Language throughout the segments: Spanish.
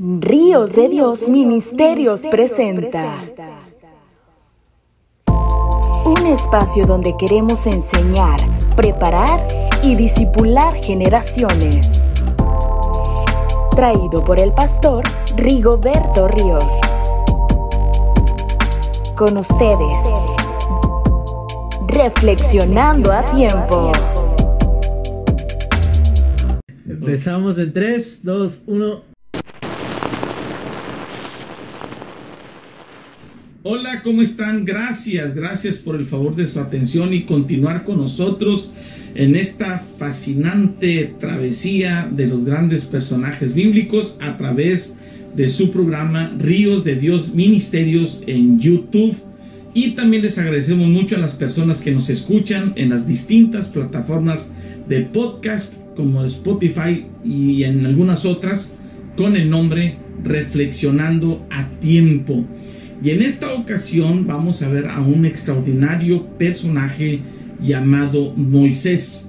Ríos de Dios Ministerios presenta un espacio donde queremos enseñar, preparar y disipular generaciones. Traído por el pastor Rigoberto Ríos. Con ustedes, reflexionando a tiempo. Empezamos en 3, 2, 1. Hola, ¿cómo están? Gracias, gracias por el favor de su atención y continuar con nosotros en esta fascinante travesía de los grandes personajes bíblicos a través de su programa Ríos de Dios Ministerios en YouTube. Y también les agradecemos mucho a las personas que nos escuchan en las distintas plataformas de podcast como Spotify y en algunas otras con el nombre Reflexionando a Tiempo. Y en esta ocasión vamos a ver a un extraordinario personaje llamado Moisés.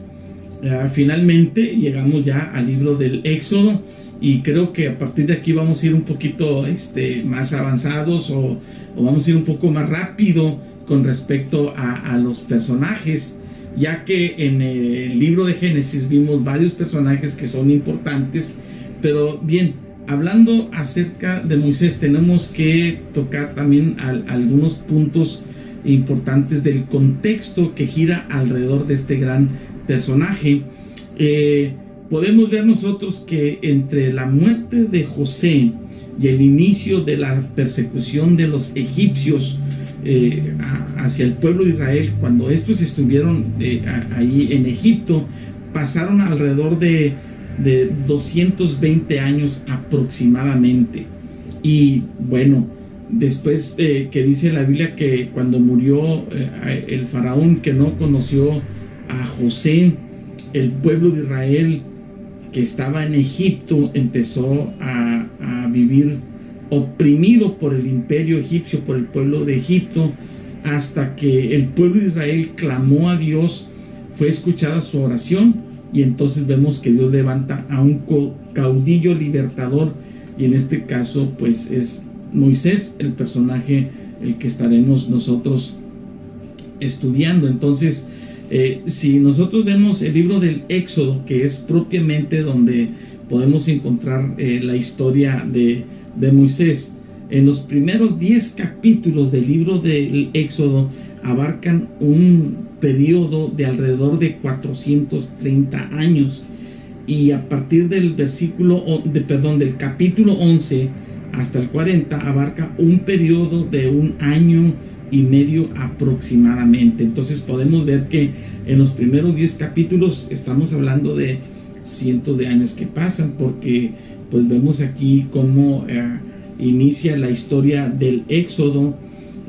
finalmente llegamos ya al libro del Éxodo y creo que a partir de aquí vamos a ir un poquito este, más avanzados o, vamos a ir un poco más rápido con respecto a los personajes ya que en el libro de Génesis vimos varios personajes que son importantes, pero bien, hablando acerca de Moisés, tenemos que tocar también algunos puntos importantes del contexto que gira alrededor de este gran personaje. Eh, podemos ver nosotros que entre la muerte de José y el inicio de la persecución de los egipcios eh, hacia el pueblo de Israel, cuando estos estuvieron eh, ahí en Egipto, pasaron alrededor de de 220 años aproximadamente. Y bueno, después de que dice la Biblia que cuando murió eh, el faraón que no conoció a José, el pueblo de Israel que estaba en Egipto empezó a vivir oprimido por el imperio egipcio, por el pueblo de Egipto, hasta que el pueblo de Israel clamó a Dios, fue escuchada su oración y entonces vemos que Dios levanta a un caudillo libertador. Y en este caso pues es Moisés el personaje el que estaremos nosotros estudiando. Entonces eh, si nosotros vemos el libro del Éxodo que es propiamente donde podemos encontrar eh, la historia de, de Moisés en los primeros 10 capítulos del libro del Éxodo abarcan un periodo de alrededor de 430 años y a partir del versículo de perdón del capítulo 11 hasta el 40 abarca un periodo de un año y medio aproximadamente. Entonces podemos ver que en los primeros 10 capítulos estamos hablando de cientos de años que pasan porque pues vemos aquí cómo eh, inicia la historia del éxodo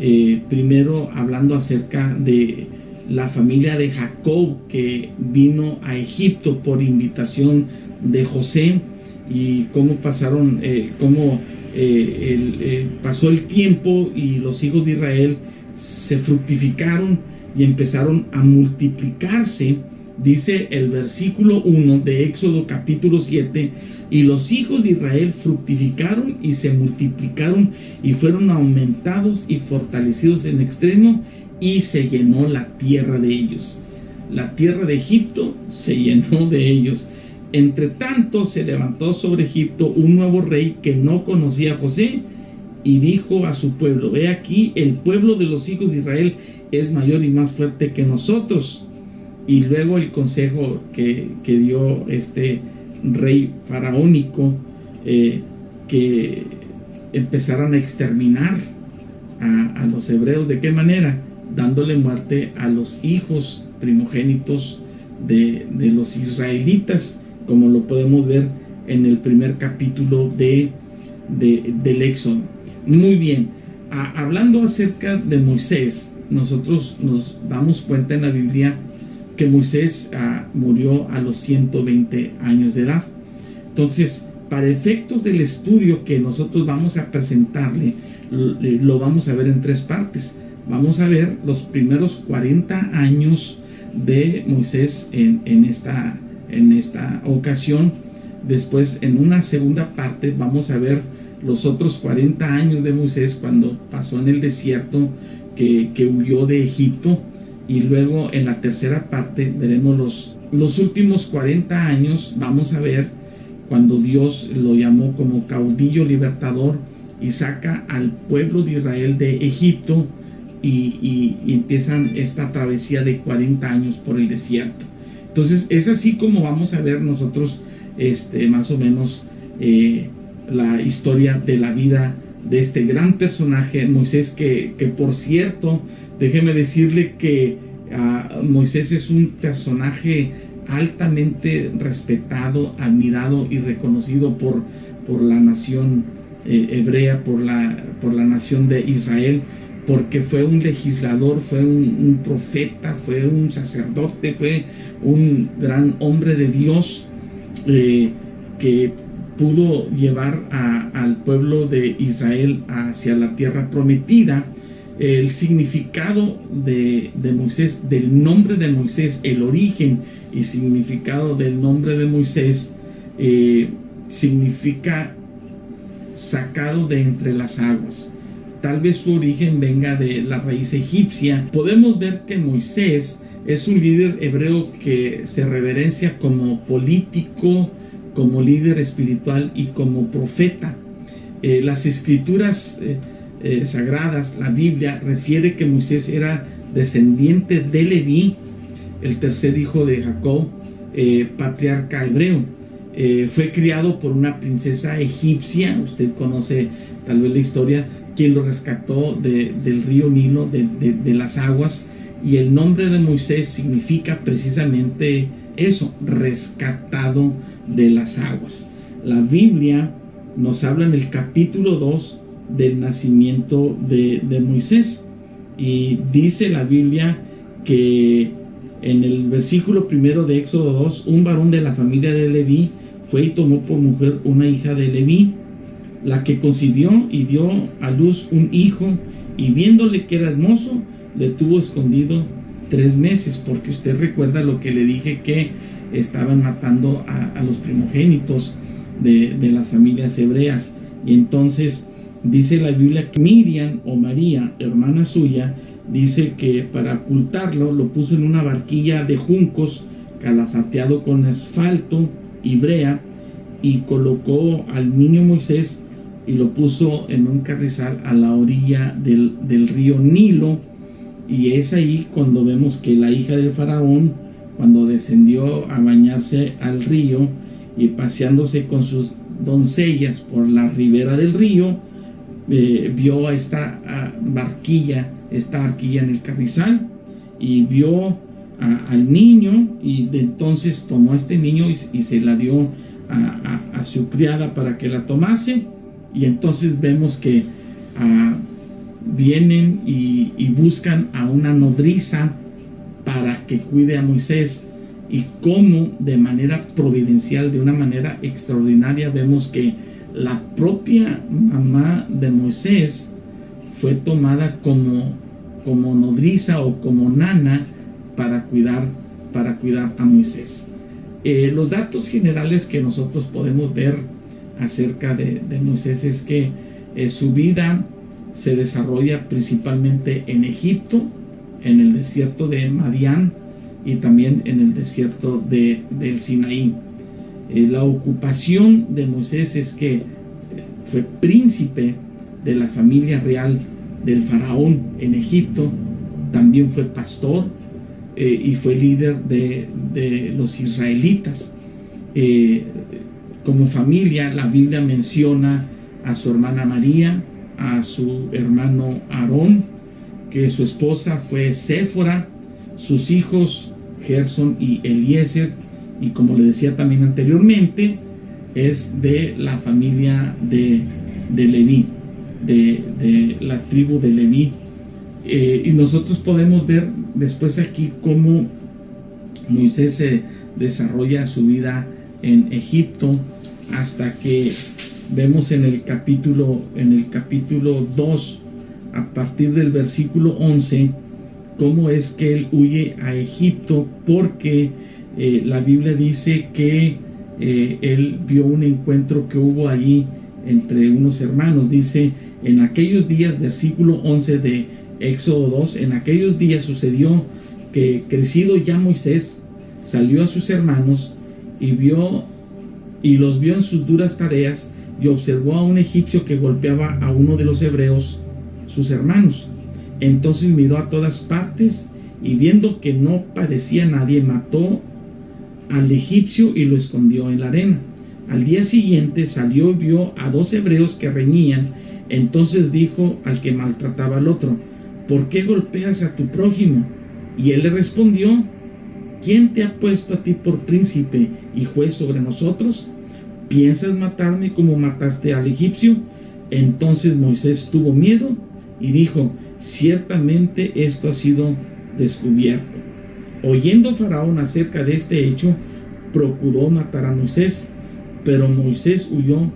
eh, primero hablando acerca de la familia de Jacob que vino a Egipto por invitación de José y cómo pasaron, eh, cómo eh, pasó el tiempo y los hijos de Israel se fructificaron y empezaron a multiplicarse. Dice el versículo 1 de Éxodo capítulo 7, y los hijos de Israel fructificaron y se multiplicaron y fueron aumentados y fortalecidos en extremo y se llenó la tierra de ellos. La tierra de Egipto se llenó de ellos. Entre tanto se levantó sobre Egipto un nuevo rey que no conocía a José y dijo a su pueblo, he aquí el pueblo de los hijos de Israel es mayor y más fuerte que nosotros. Y luego el consejo que, dio este rey faraónico, eh, que empezaran a exterminar a, a los hebreos. ¿De qué manera? dándole muerte a los hijos primogénitos de, los israelitas, como lo podemos ver en el primer capítulo de, del Éxodo. Muy bien, hablando acerca de Moisés, nosotros nos damos cuenta en la Biblia que Moisés ah, murió a los 120 años de edad. Entonces, para efectos del estudio que nosotros vamos a presentarle, lo vamos a ver en tres partes vamos a ver los primeros 40 años de Moisés en, esta, en esta ocasión. Después, en una segunda parte, vamos a ver los otros 40 años de Moisés cuando pasó en el desierto, que huyó de Egipto. Y luego en la tercera parte veremos los, los últimos 40 años, vamos a ver cuando Dios lo llamó como caudillo libertador y saca al pueblo de Israel de Egipto y, empiezan esta travesía de 40 años por el desierto. Entonces es así como vamos a ver nosotros este, más o menos eh, la historia de la vida de este gran personaje, Moisés, que, que por cierto, déjeme decirle que uh, Moisés es un personaje altamente respetado, admirado y reconocido por, por la nación eh, hebrea, por la, por la nación de Israel, porque fue un legislador, fue un, profeta, fue un sacerdote, fue un gran hombre de Dios eh, que pudo llevar al pueblo de Israel hacia la tierra prometida. El significado de, Moisés, del nombre de Moisés, el origen y significado del nombre de Moisés, eh, significa sacado de entre las aguas. Tal vez su origen venga de la raíz egipcia. Podemos ver que Moisés es un líder hebreo que se reverencia como político, como líder espiritual y como profeta. Eh, las escrituras eh, eh, sagradas, la Biblia, refiere que Moisés era descendiente de Leví, el tercer hijo de Jacob, patriarca hebreo. fue criado por una princesa egipcia, usted conoce tal vez la historia, quien lo rescató del río Nilo, de, las aguas, y el nombre de Moisés significa precisamente eso, rescatado de las aguas. La Biblia nos habla en el capítulo 2 del nacimiento de, Moisés y dice la Biblia que en el versículo primero de Éxodo 2, un varón de la familia de Leví fue y tomó por mujer una hija de Leví la que concibió y dio a luz un hijo y viéndole que era hermoso, le tuvo escondido tres meses, porque usted recuerda lo que le dije que estaban matando a, los primogénitos de, las familias hebreas. Y entonces dice la Biblia que Miriam o María, hermana suya, dice que para ocultarlo lo puso en una barquilla de juncos calafateado con asfalto y brea y colocó al niño Moisés y lo puso en un carrizal a la orilla del, río Nilo. Y es ahí cuando vemos que la hija del faraón, cuando descendió a bañarse al río y paseándose con sus doncellas por la ribera del río, eh, vio a esta barquilla, esta barquilla en el carrizal y vio al niño y de entonces tomó a este niño y, se la dio a su criada para que la tomase. Y entonces vemos que ah, vienen y, buscan a una nodriza para que cuide a Moisés y cómo de manera providencial, de una manera extraordinaria, vemos que la propia mamá de Moisés fue tomada como, como nodriza o como nana para cuidar, para cuidar a Moisés. Eh, los datos generales que nosotros podemos ver acerca de, Moisés es que eh, su vida se desarrolla principalmente en Egipto, en el desierto de Madián y también en el desierto de, del Sinaí. Eh, la ocupación de Moisés es que eh, fue príncipe de la familia real del faraón en Egipto, también fue pastor y fue líder de, de los israelitas como familia, la Biblia menciona a su hermana María, a su hermano Aarón, que su esposa fue Séfora, sus hijos Gerson y Eliezer, y como le decía también anteriormente, es de la familia de, de Leví, de, la tribu de Leví. Eh, y nosotros podemos ver después aquí cómo Moisés se desarrolla su vida en Egipto hasta que vemos en el capítulo en el capítulo 2 a partir del versículo 11 cómo es que él huye a Egipto porque eh, la Biblia dice que eh, él vio un encuentro que hubo allí entre unos hermanos. Dice, en aquellos días, versículo 11 de Éxodo 2, en aquellos días sucedió que crecido ya Moisés salió a sus hermanos y vio y los vio en sus duras tareas y observó a un egipcio que golpeaba a uno de los hebreos, sus hermanos. Entonces miró a todas partes y viendo que no parecía nadie, mató al egipcio y lo escondió en la arena. Al día siguiente salió y vio a dos hebreos que reñían. Entonces dijo al que maltrataba al otro, ¿por qué golpeas a tu prójimo? Y él le respondió, ¿quién te ha puesto a ti por príncipe y juez sobre nosotros? ¿Piensas matarme como mataste al egipcio? Entonces Moisés tuvo miedo y dijo, ciertamente esto ha sido descubierto. Oyendo Faraón acerca de este hecho, procuró matar a Moisés, pero Moisés huyó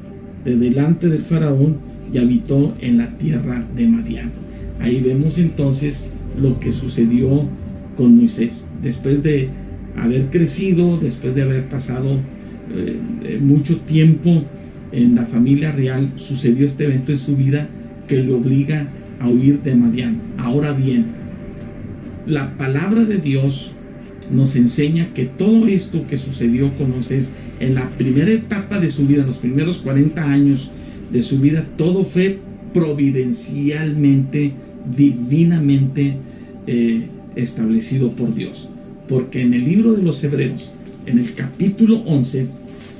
de delante del Faraón y habitó en la tierra de Madián. Ahí vemos entonces lo que sucedió con Moisés. Después de haber crecido, después de haber pasado eh, eh, mucho tiempo en la familia real, sucedió este evento en su vida que le obliga a huir de Madián. Ahora bien, la palabra de Dios nos enseña que todo esto que sucedió con Moisés en la primera etapa de su vida, en los primeros 40 años de su vida, todo fue providencialmente, divinamente eh, establecido por Dios. Porque en el libro de los Hebreos, en el capítulo 11,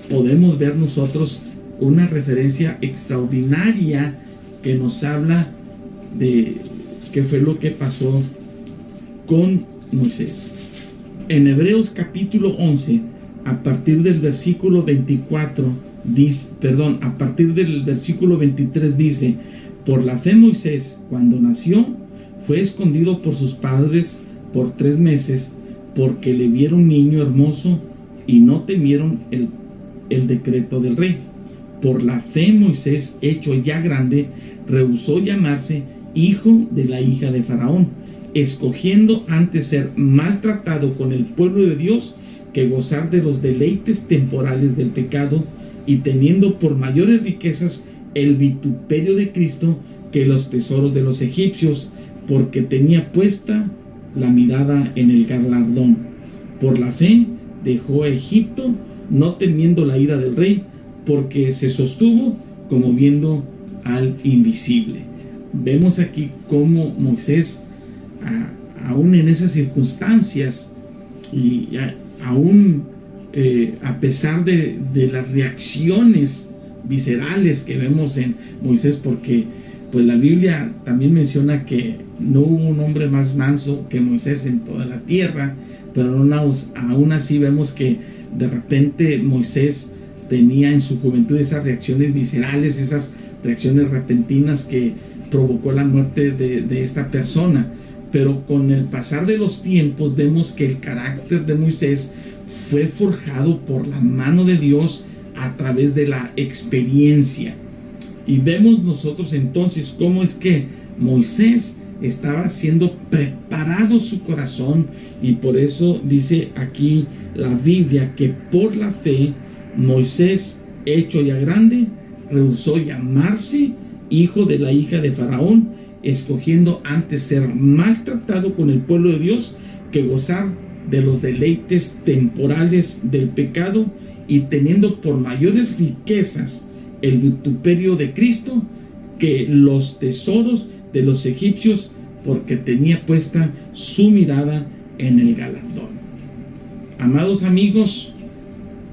podemos ver nosotros una referencia extraordinaria que nos habla de qué fue lo que pasó con Moisés. En Hebreos capítulo 11, a partir del versículo 24, dice, perdón, a partir del versículo 23 dice, por la fe Moisés, cuando nació, fue escondido por sus padres por tres meses, porque le vieron niño hermoso y no temieron el, el decreto del rey. Por la fe Moisés, hecho ya grande, rehusó llamarse hijo de la hija de Faraón escogiendo antes ser maltratado con el pueblo de Dios que gozar de los deleites temporales del pecado y teniendo por mayores riquezas el vituperio de Cristo que los tesoros de los egipcios, porque tenía puesta la mirada en el galardón. Por la fe dejó a Egipto, no temiendo la ira del rey, porque se sostuvo como viendo al invisible. Vemos aquí cómo Moisés aún en esas circunstancias y aún eh, a pesar de, las reacciones viscerales que vemos en Moisés, porque pues la Biblia también menciona que no hubo un hombre más manso que Moisés en toda la tierra, pero aún así vemos que de repente Moisés tenía en su juventud esas reacciones viscerales, esas reacciones repentinas que provocó la muerte de esta persona pero con el pasar de los tiempos vemos que el carácter de Moisés fue forjado por la mano de Dios a través de la experiencia. Y vemos nosotros entonces cómo es que Moisés estaba siendo preparado su corazón. Y por eso dice aquí la Biblia que por la fe Moisés, hecho ya grande, rehusó llamarse hijo de la hija de Faraón escogiendo antes ser maltratado con el pueblo de Dios que gozar de los deleites temporales del pecado y teniendo por mayores riquezas el vituperio de Cristo que los tesoros de los egipcios porque tenía puesta su mirada en el galardón. Amados amigos,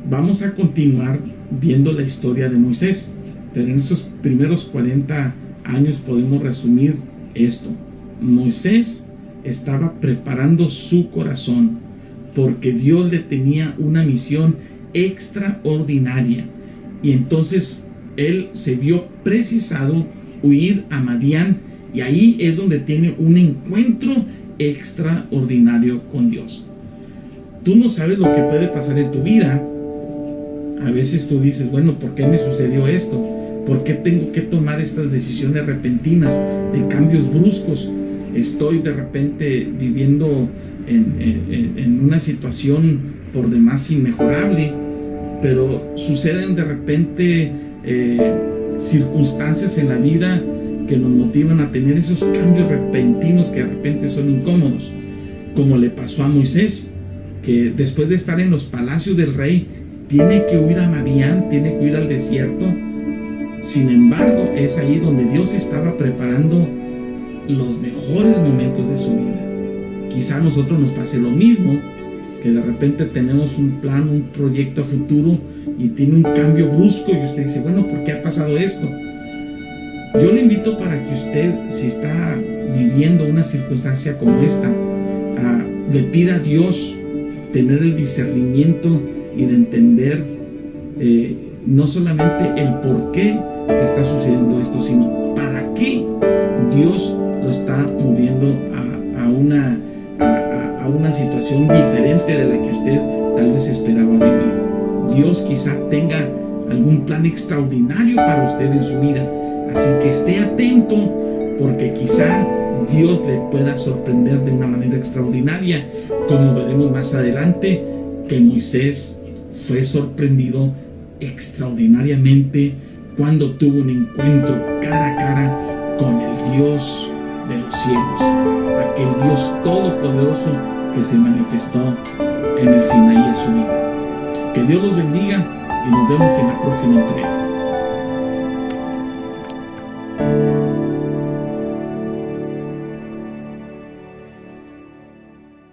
vamos a continuar viendo la historia de Moisés, pero en estos primeros 40 años podemos resumir esto. Moisés estaba preparando su corazón porque Dios le tenía una misión extraordinaria. Y entonces él se vio precisado huir a Madián y ahí es donde tiene un encuentro extraordinario con Dios. Tú no sabes lo que puede pasar en tu vida. A veces tú dices, bueno, ¿por qué me sucedió esto? ¿Por qué tengo que tomar estas decisiones repentinas de cambios bruscos? Estoy de repente viviendo en, una situación por demás inmejorable pero suceden de repente eh, circunstancias en la vida que nos motivan a tener esos cambios repentinos que de repente son incómodos, como le pasó a Moisés, que después de estar en los palacios del rey, tiene que huir a Madián, tiene que huir al desierto. Sin embargo, es ahí donde Dios estaba preparando los mejores momentos de su vida. Quizá a nosotros nos pase lo mismo, que de repente tenemos un plan, un proyecto futuro y tiene un cambio brusco y usted dice, bueno, ¿por qué ha pasado esto? Yo le invito para que usted, si está viviendo una circunstancia como esta, ah, le pida a Dios tener el discernimiento y de entender eh, no solamente el por qué está sucediendo esto, sino para qué Dios lo está moviendo a, una, a, una situación diferente de la que usted tal vez esperaba vivir. Dios quizá tenga algún plan extraordinario para usted en su vida. Así que esté atento porque quizá Dios le pueda sorprender de una manera extraordinaria, como veremos más adelante que Moisés fue sorprendido extraordinariamente cuando tuvo un encuentro cara a cara con el Dios de los cielos, aquel Dios todopoderoso que se manifestó en el Sinaí de su vida. Que Dios los bendiga y nos vemos en la próxima entrega.